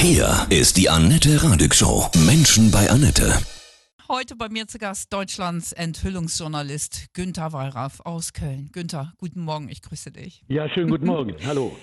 Hier ist die Annette Radig Show. Menschen bei Annette. Heute bei mir zu Gast Deutschlands Enthüllungsjournalist Günther Wallraff aus Köln. Günther, guten Morgen, ich grüße dich. Ja, schönen guten Morgen. Hallo.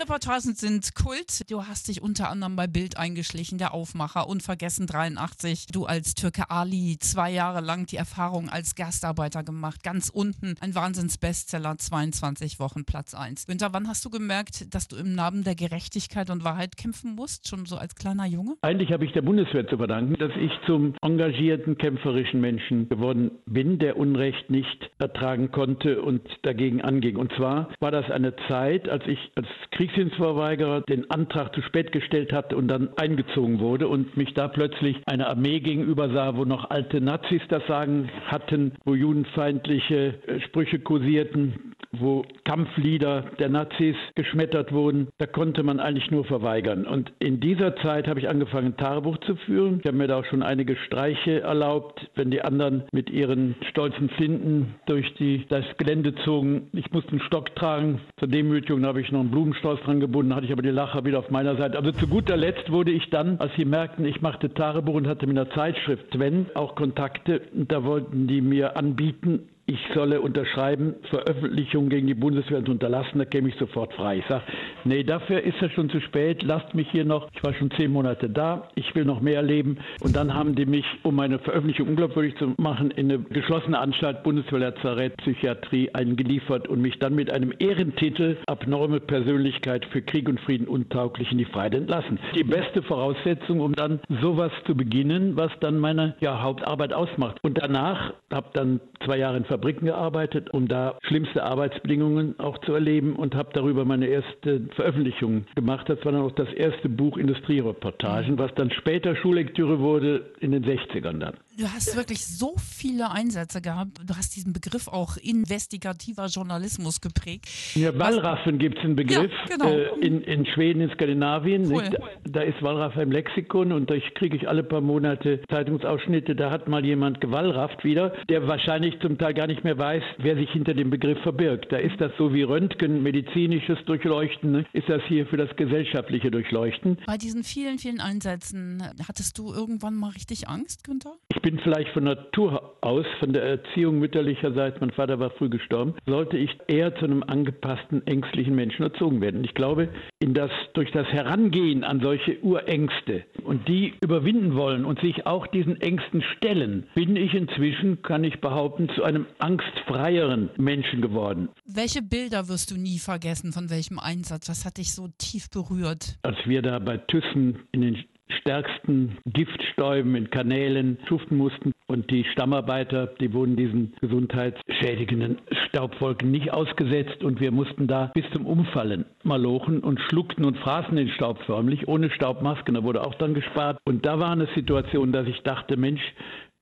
Reportagen sind Kult. Du hast dich unter anderem bei Bild eingeschlichen, der Aufmacher, Unvergessen 83. Du als Türke Ali zwei Jahre lang die Erfahrung als Gastarbeiter gemacht. Ganz unten ein Wahnsinns-Bestseller, 22 Wochen Platz 1. Günther, wann hast du gemerkt, dass du im Namen der Gerechtigkeit und Wahrheit kämpfen musst, schon so als kleiner Junge? Eigentlich habe ich der Bundeswehr zu verdanken, dass ich zum engagierten kämpferischen Menschen geworden bin, der Unrecht nicht ertragen konnte und dagegen anging. Und zwar war das eine Zeit, als ich als Kriegsdienstverweigerer den Antrag zu spät gestellt hatte und dann eingezogen wurde und mich da plötzlich eine Armee gegenüber sah, wo noch alte Nazis das Sagen hatten, wo judenfeindliche äh, Sprüche kursierten, wo Kampflieder der Nazis geschmettert wurden. Da konnte man eigentlich nur verweigern. Und in dieser Zeit habe ich angefangen, Tagebuch zu führen. Ich habe mir da auch schon einige Streiche erlaubt, wenn die anderen mit ihren stolzen Flinten durch die, das Gelände zogen. Ich musste einen Stock tragen. Zur Demütigung habe ich noch einen Blumenstrauß dran gebunden, hatte ich aber die Lacher wieder auf meiner Seite. Also zu guter Letzt wurde ich dann, als sie merkten, ich machte Tagebuch und hatte mit einer Zeitschrift Sven auch Kontakte, da wollten die mir anbieten, ich solle unterschreiben, Veröffentlichung gegen die Bundeswehr zu unterlassen, da käme ich sofort frei. Ich sage, nee, dafür ist es schon zu spät, lasst mich hier noch, ich war schon zehn Monate da, ich will noch mehr leben. Und dann haben die mich, um meine Veröffentlichung unglaubwürdig zu machen, in eine geschlossene Anstalt Bundeswehrlazarett Psychiatrie eingeliefert und mich dann mit einem Ehrentitel abnorme Persönlichkeit für Krieg und Frieden untauglich in die Freiheit entlassen. Die beste Voraussetzung, um dann sowas zu beginnen, was dann meine ja, Hauptarbeit ausmacht. Und danach habe dann zwei Jahre in Verbindung Fabriken gearbeitet, um da schlimmste Arbeitsbedingungen auch zu erleben und habe darüber meine erste Veröffentlichung gemacht. Das war dann auch das erste Buch Industriereportagen, was dann später Schullektüre wurde in den 60ern dann. Du hast wirklich so viele Einsätze gehabt. Du hast diesen Begriff auch investigativer Journalismus geprägt. Ja, Wallraffen gibt es einen Begriff. Ja, genau. äh, in, in Schweden, in Skandinavien. Cool. Da ist Wallraff im Lexikon und da kriege ich alle paar Monate Zeitungsausschnitte. Da hat mal jemand gewallrafft wieder, der wahrscheinlich zum Teil gar nicht mehr weiß, wer sich hinter dem Begriff verbirgt. Da ist das so wie Röntgen, medizinisches Durchleuchten, ne? ist das hier für das gesellschaftliche Durchleuchten. Bei diesen vielen, vielen Einsätzen, hattest du irgendwann mal richtig Angst, Günther? Ich bin vielleicht von Natur aus, von der Erziehung mütterlicherseits, mein Vater war früh gestorben, sollte ich eher zu einem angepassten, ängstlichen Menschen erzogen werden. Ich glaube, in das, durch das Herangehen an solche Urängste und die überwinden wollen und sich auch diesen Ängsten stellen, bin ich inzwischen, kann ich behaupten, zu einem angstfreieren Menschen geworden. Welche Bilder wirst du nie vergessen von welchem Einsatz? Was hat dich so tief berührt? Als wir da bei Thyssen in den stärksten Giftstäuben in Kanälen schuften mussten. Und die Stammarbeiter, die wurden diesen gesundheitsschädigenden Staubwolken nicht ausgesetzt. Und wir mussten da bis zum Umfallen malochen und schluckten und fraßen den Staub förmlich, ohne Staubmasken. Da wurde auch dann gespart. Und da war eine Situation, dass ich dachte, Mensch,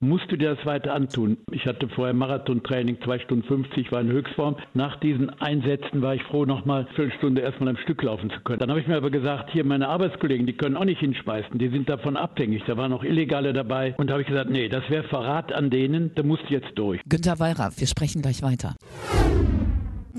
musst du dir das weiter antun. Ich hatte vorher Marathontraining, 2 Stunden 50, war in Höchstform. Nach diesen Einsätzen war ich froh, nochmal eine Viertelstunde erstmal am Stück laufen zu können. Dann habe ich mir aber gesagt, hier meine Arbeitskollegen, die können auch nicht hinspeisen, die sind davon abhängig. Da waren auch Illegale dabei. Und da habe ich gesagt, nee, das wäre Verrat an denen, da musst du jetzt durch. Günter Wallraff, wir sprechen gleich weiter.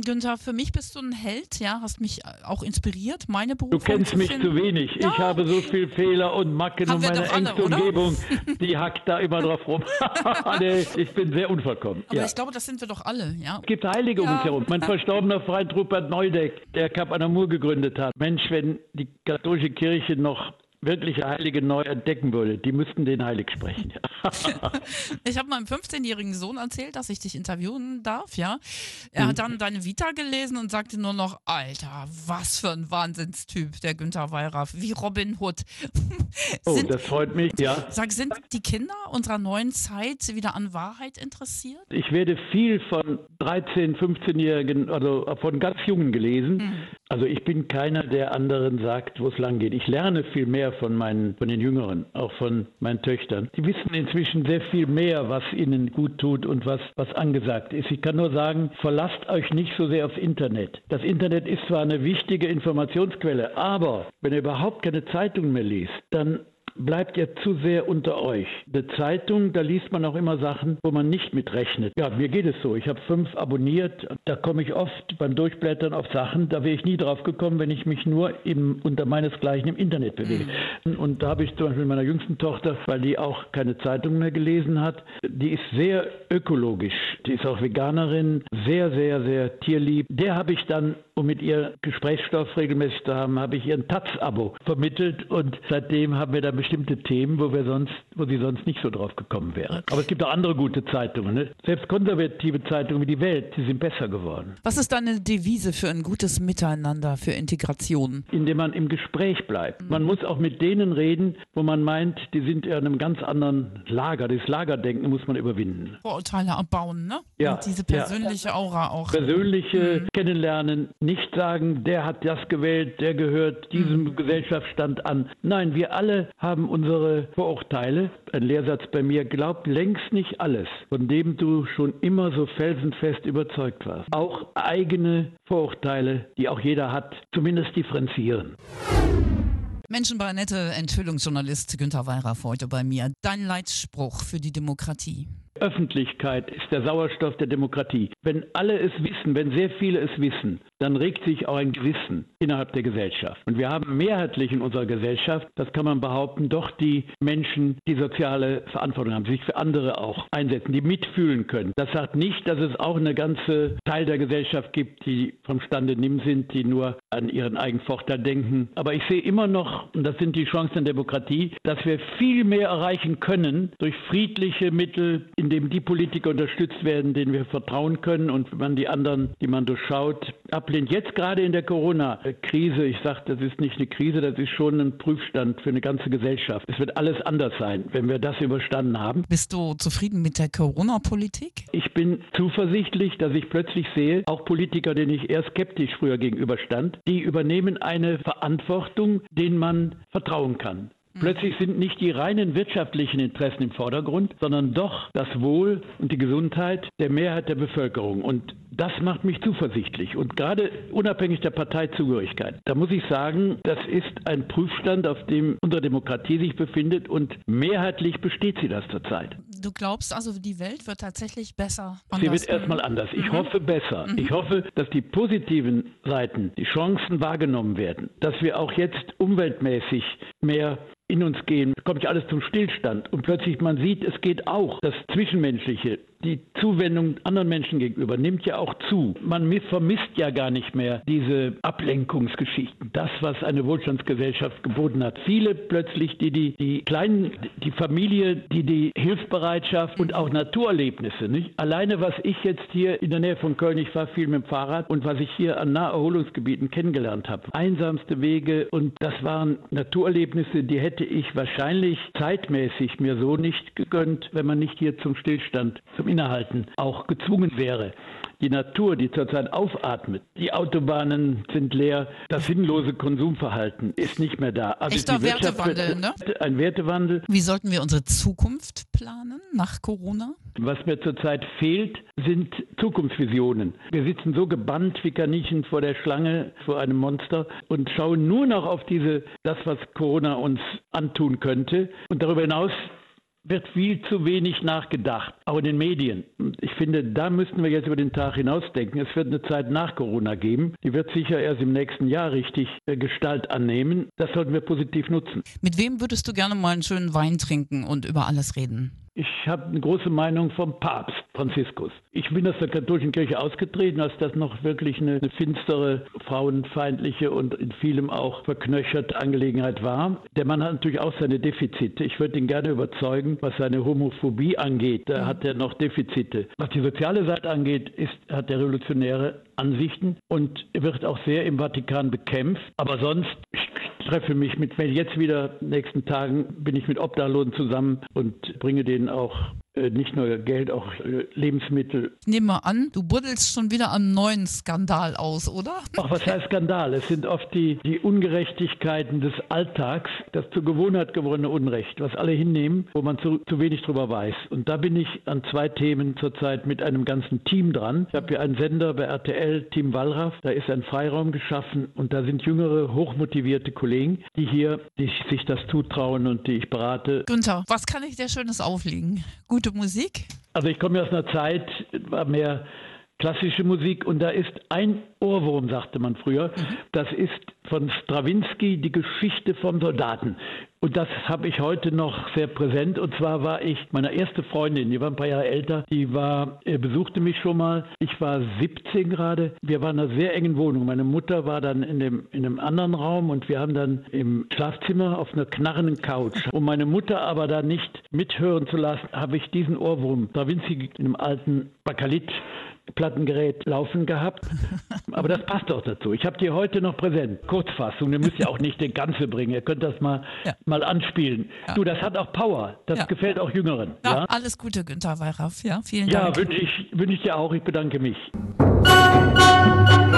Günther, für mich bist du ein Held, ja, hast mich auch inspiriert, meine Berufung Du kennst mich zu wenig. Ja. Ich habe so viele Fehler und Macken und meine engste Umgebung, die hackt da immer drauf rum. nee, ich bin sehr unvollkommen. Aber ja. ich glaube, das sind wir doch alle, ja. Es gibt Heilige ja. um uns herum. Mein verstorbener Freund Rupert Neudeck, der Kap Anamur gegründet hat. Mensch, wenn die katholische Kirche noch wirkliche Heilige neu entdecken würde, die müssten den heilig sprechen. ich habe meinem 15-jährigen Sohn erzählt, dass ich dich interviewen darf, ja. Er mhm. hat dann deine Vita gelesen und sagte nur noch, Alter, was für ein Wahnsinnstyp, der Günther Wallraff, wie Robin Hood. oh, sind, das freut mich, ja. Sag, sind die Kinder unserer neuen Zeit wieder an Wahrheit interessiert? Ich werde viel von 13-, 15-Jährigen, also von ganz Jungen gelesen. Mhm. Also ich bin keiner, der anderen sagt, wo es lang geht. Ich lerne viel mehr von meinen, von den Jüngeren, auch von meinen Töchtern. Die wissen inzwischen sehr viel mehr, was ihnen gut tut und was, was angesagt ist. Ich kann nur sagen, verlasst euch nicht so sehr aufs Internet. Das Internet ist zwar eine wichtige Informationsquelle, aber wenn ihr überhaupt keine Zeitung mehr liest, dann bleibt ja zu sehr unter euch. Eine Zeitung, da liest man auch immer Sachen, wo man nicht mitrechnet. Ja, mir geht es so. Ich habe fünf abonniert. Da komme ich oft beim Durchblättern auf Sachen, da wäre ich nie drauf gekommen, wenn ich mich nur im, unter meinesgleichen im Internet bewege. Mhm. Und da habe ich zum Beispiel meiner jüngsten Tochter, weil die auch keine Zeitung mehr gelesen hat, die ist sehr ökologisch. Die ist auch Veganerin, sehr, sehr, sehr tierlieb. Der habe ich dann, um mit ihr Gesprächsstoff regelmäßig zu haben, habe ich ihr ein Taz-Abo vermittelt und seitdem haben wir da bestimmte Themen, wo wir sonst, wo sie sonst nicht so drauf gekommen wäre. Aber es gibt auch andere gute Zeitungen. Ne? Selbst konservative Zeitungen wie die Welt, die sind besser geworden. Was ist deine Devise für ein gutes Miteinander, für Integration? Indem man im Gespräch bleibt. Man muss auch mit denen reden, wo man meint, die sind in einem ganz anderen Lager. Das Lagerdenken muss man überwinden. Vorurteile abbauen, ne? Ja. Und diese persönliche ja. Aura auch. Persönliche mhm. Kennenlernen, nicht sagen, der hat das gewählt, der gehört diesem mhm. Gesellschaftsstand an. Nein, wir alle haben unsere Vorurteile. Ein Lehrsatz bei mir, glaubt längst nicht alles, von dem du schon immer so felsenfest überzeugt warst. Auch eigene Vorurteile, die auch jeder hat, zumindest differenzieren. Menschenbarnette Enthüllungsjournalist Günter Weyraff heute bei mir. Dein Leitspruch für die Demokratie. Öffentlichkeit ist der Sauerstoff der Demokratie. Wenn alle es wissen, wenn sehr viele es wissen, dann regt sich auch ein Gewissen innerhalb der Gesellschaft. Und wir haben mehrheitlich in unserer Gesellschaft, das kann man behaupten, doch die Menschen, die soziale Verantwortung haben, sich für andere auch einsetzen, die mitfühlen können. Das sagt nicht, dass es auch eine ganze Teil der Gesellschaft gibt, die vom Stande nimm sind, die nur an ihren eigenen Vorteil denken. Aber ich sehe immer noch, und das sind die Chancen der Demokratie, dass wir viel mehr erreichen können durch friedliche Mittel, indem die Politiker unterstützt werden, denen wir vertrauen können und wenn man die anderen, die man durchschaut, ablehnt. Jetzt gerade in der Corona-Krise, ich sage, das ist nicht eine Krise, das ist schon ein Prüfstand für eine ganze Gesellschaft. Es wird alles anders sein, wenn wir das überstanden haben. Bist du zufrieden mit der Corona-Politik? Ich bin zuversichtlich, dass ich plötzlich sehe, auch Politiker, denen ich eher skeptisch früher gegenüberstand, die übernehmen eine Verantwortung, denen man vertrauen kann. Mhm. Plötzlich sind nicht die reinen wirtschaftlichen Interessen im Vordergrund, sondern doch das Wohl und die Gesundheit der Mehrheit der Bevölkerung. Und das macht mich zuversichtlich. Und gerade unabhängig der Parteizugehörigkeit, da muss ich sagen, das ist ein Prüfstand, auf dem unsere Demokratie sich befindet und mehrheitlich besteht sie das zurzeit. Du glaubst also, die Welt wird tatsächlich besser? Sie wird erstmal anders. Ich mhm. hoffe besser. Mhm. Ich hoffe, dass die positiven Seiten, die Chancen wahrgenommen werden, dass wir auch jetzt umweltmäßig mehr in uns gehen, kommt ja alles zum Stillstand und plötzlich man sieht, es geht auch. Das Zwischenmenschliche, die Zuwendung anderen Menschen gegenüber nimmt ja auch zu. Man vermisst ja gar nicht mehr diese Ablenkungsgeschichten, das, was eine Wohlstandsgesellschaft geboten hat. Viele plötzlich, die die, die kleinen, die Familie, die die Hilfsbereitschaft und auch Naturerlebnisse, nicht? Alleine, was ich jetzt hier in der Nähe von Köln, ich fahre viel mit dem Fahrrad und was ich hier an Naherholungsgebieten kennengelernt habe. Einsamste Wege und das waren Naturerlebnisse, die hätte ich wahrscheinlich zeitmäßig mir so nicht gegönnt, wenn man nicht hier zum Stillstand, zum Innehalten auch gezwungen wäre. Die Natur, die zurzeit aufatmet, die Autobahnen sind leer, das sinnlose Konsumverhalten ist nicht mehr da. Also Echter Wertewandel, ne? Ein Wertewandel. Wie sollten wir unsere Zukunft planen nach Corona? Was mir zurzeit fehlt, sind Zukunftsvisionen. Wir sitzen so gebannt wie Kaninchen vor der Schlange, vor einem Monster und schauen nur noch auf diese, das, was Corona uns antun könnte. Und darüber hinaus wird viel zu wenig nachgedacht, auch in den Medien. Ich finde, da müssten wir jetzt über den Tag hinausdenken. Es wird eine Zeit nach Corona geben. Die wird sicher erst im nächsten Jahr richtig äh, Gestalt annehmen. Das sollten wir positiv nutzen. Mit wem würdest du gerne mal einen schönen Wein trinken und über alles reden? Ich habe eine große Meinung vom Papst Franziskus. Ich bin aus der katholischen Kirche ausgetreten, als das noch wirklich eine, eine finstere, frauenfeindliche und in vielem auch verknöcherte Angelegenheit war. Der Mann hat natürlich auch seine Defizite. Ich würde ihn gerne überzeugen, was seine Homophobie angeht. Da hat er noch Defizite. Was die soziale Seite angeht, ist, hat er revolutionäre Ansichten und wird auch sehr im Vatikan bekämpft. Aber sonst, treffe mich mit, jetzt wieder, nächsten Tagen bin ich mit Obdachlosen zusammen und bringe denen auch nicht nur Geld, auch äh, Lebensmittel. Ich nehme mal an, du buddelst schon wieder am neuen Skandal aus, oder? Ach, was heißt Skandal? Es sind oft die, die Ungerechtigkeiten des Alltags, das zur Gewohnheit gewordene Unrecht, was alle hinnehmen, wo man zu, zu wenig drüber weiß. Und da bin ich an zwei Themen zurzeit mit einem ganzen Team dran. Ich habe hier einen Sender bei RTL, Team Wallraff, da ist ein Freiraum geschaffen und da sind jüngere, hochmotivierte Kollegen, die hier die sich das zutrauen und die ich berate. Günther, was kann ich dir Schönes auflegen? Gute Musik? Also ich komme aus einer Zeit, war mehr klassische Musik und da ist ein Ohrwurm, sagte man früher. Das ist von Strawinski die Geschichte vom Soldaten. Und das habe ich heute noch sehr präsent. Und zwar war ich, meine erste Freundin, die war ein paar Jahre älter, die war, besuchte mich schon mal. Ich war 17 gerade. Wir waren in einer sehr engen Wohnung. Meine Mutter war dann in dem, in einem anderen Raum und wir haben dann im Schlafzimmer auf einer knarrenden Couch. Um meine Mutter aber da nicht mithören zu lassen, habe ich diesen Ohrwurm, Strawinski in einem alten Bakalit Plattengerät laufen gehabt. Aber das passt doch dazu. Ich habe die heute noch präsent. Kurzfassung, ihr müsst ja auch nicht den Ganze bringen. Ihr könnt das mal, ja. mal anspielen. Ja. Du, das hat auch Power. Das ja. gefällt auch Jüngeren. Ja, alles Gute, Günther Weiraff. Ja, vielen Dank. Ja, wünsche ich, wünsch ich dir auch. Ich bedanke mich.